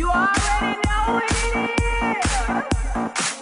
You already know it is.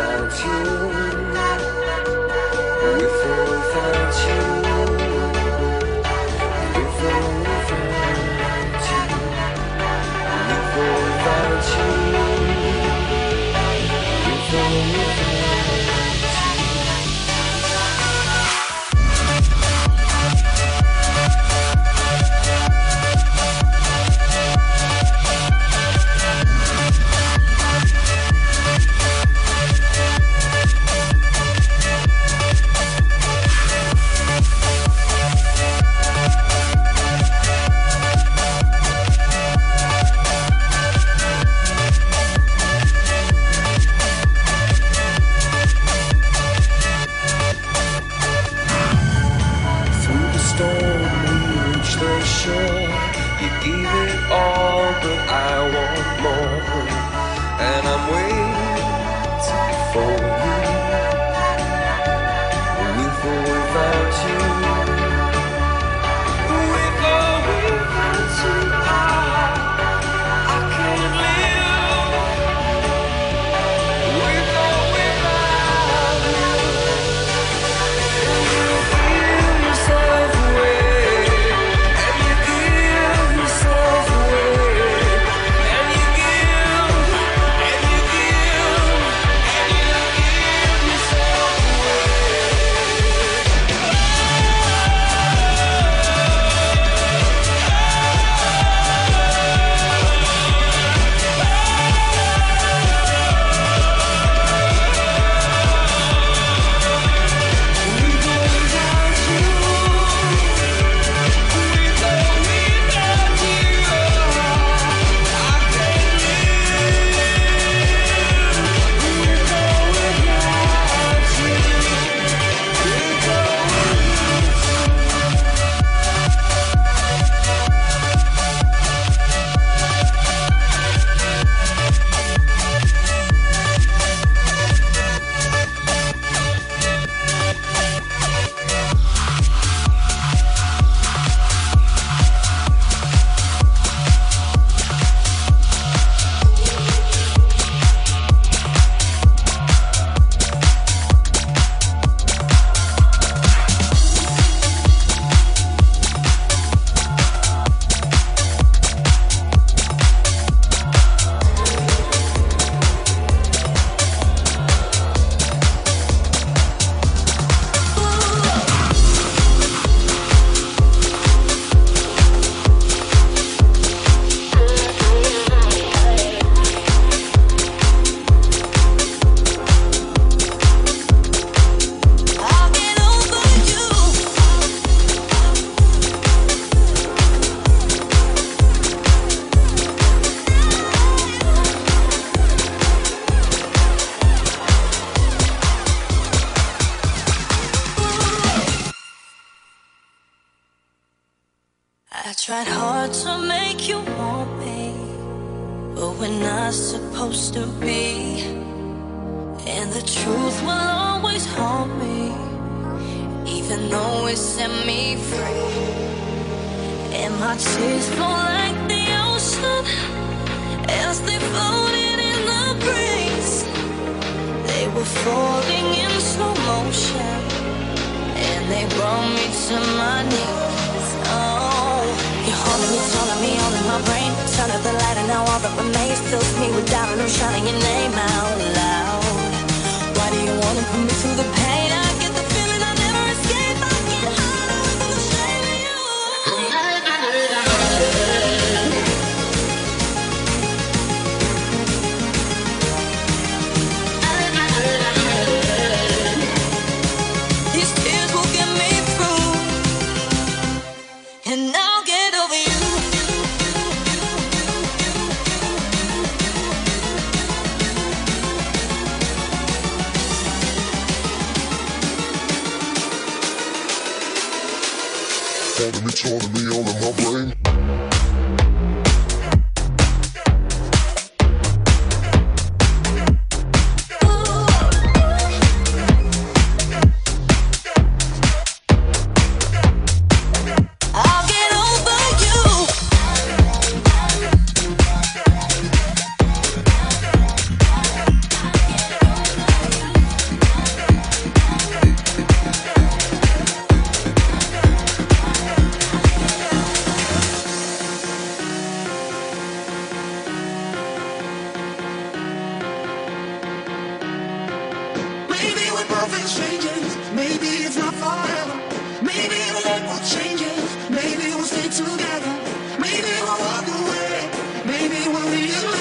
without you, with or without you. To be. And the truth will always haunt me, even though it set me free. And my tears flow like the ocean as they floated in the breeze. They were falling in slow motion, and they brought me to my knees. Oh, you're holding me, telling me my brain. Turn up the light, and now all that remains fills me with doubt, and I'm shouting your name out loud. Why do you wanna put me through the Me, telling me all in my brain. Thank you.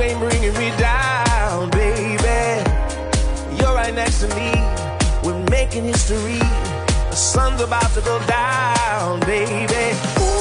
Ain't bringing me down, baby. You're right next to me. We're making history. The sun's about to go down, baby. Ooh.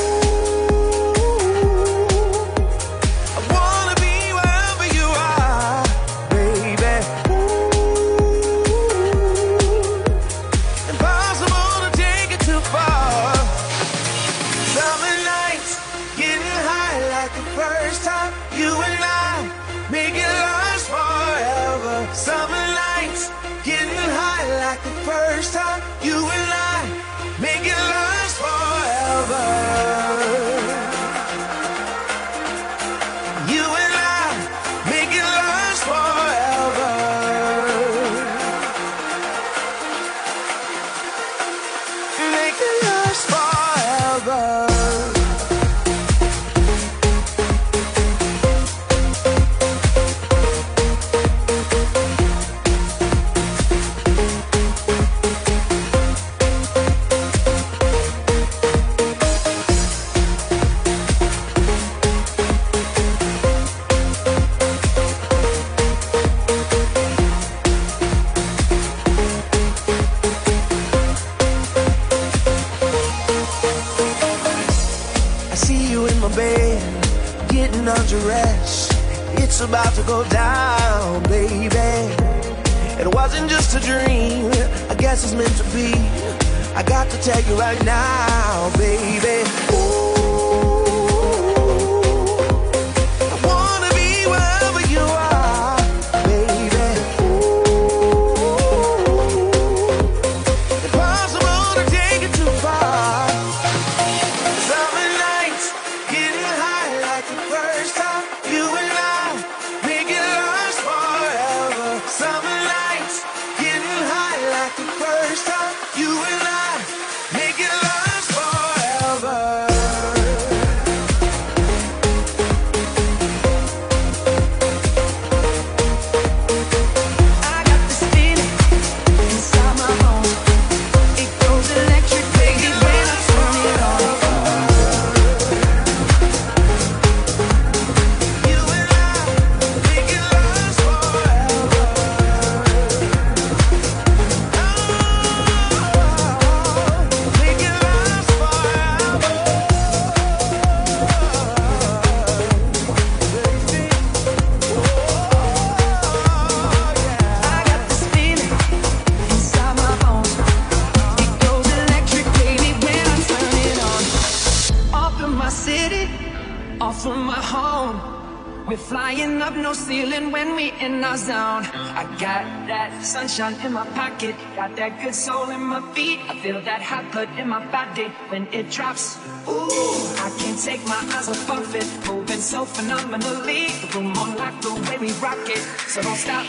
In our zone. I got that sunshine in my pocket, got that good soul in my feet. I feel that hot blood in my body when it drops. Ooh, I can't take my eyes off of it, moving so phenomenally. The room on like the way we rock it, so don't stop.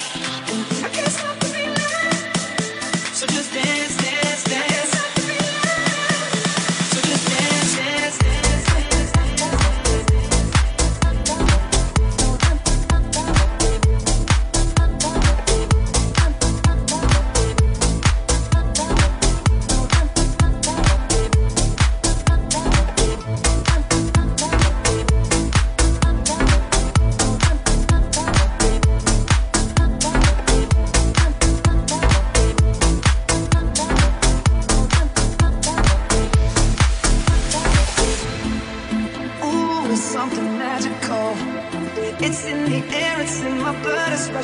And I can't stop the feeling. So just dance,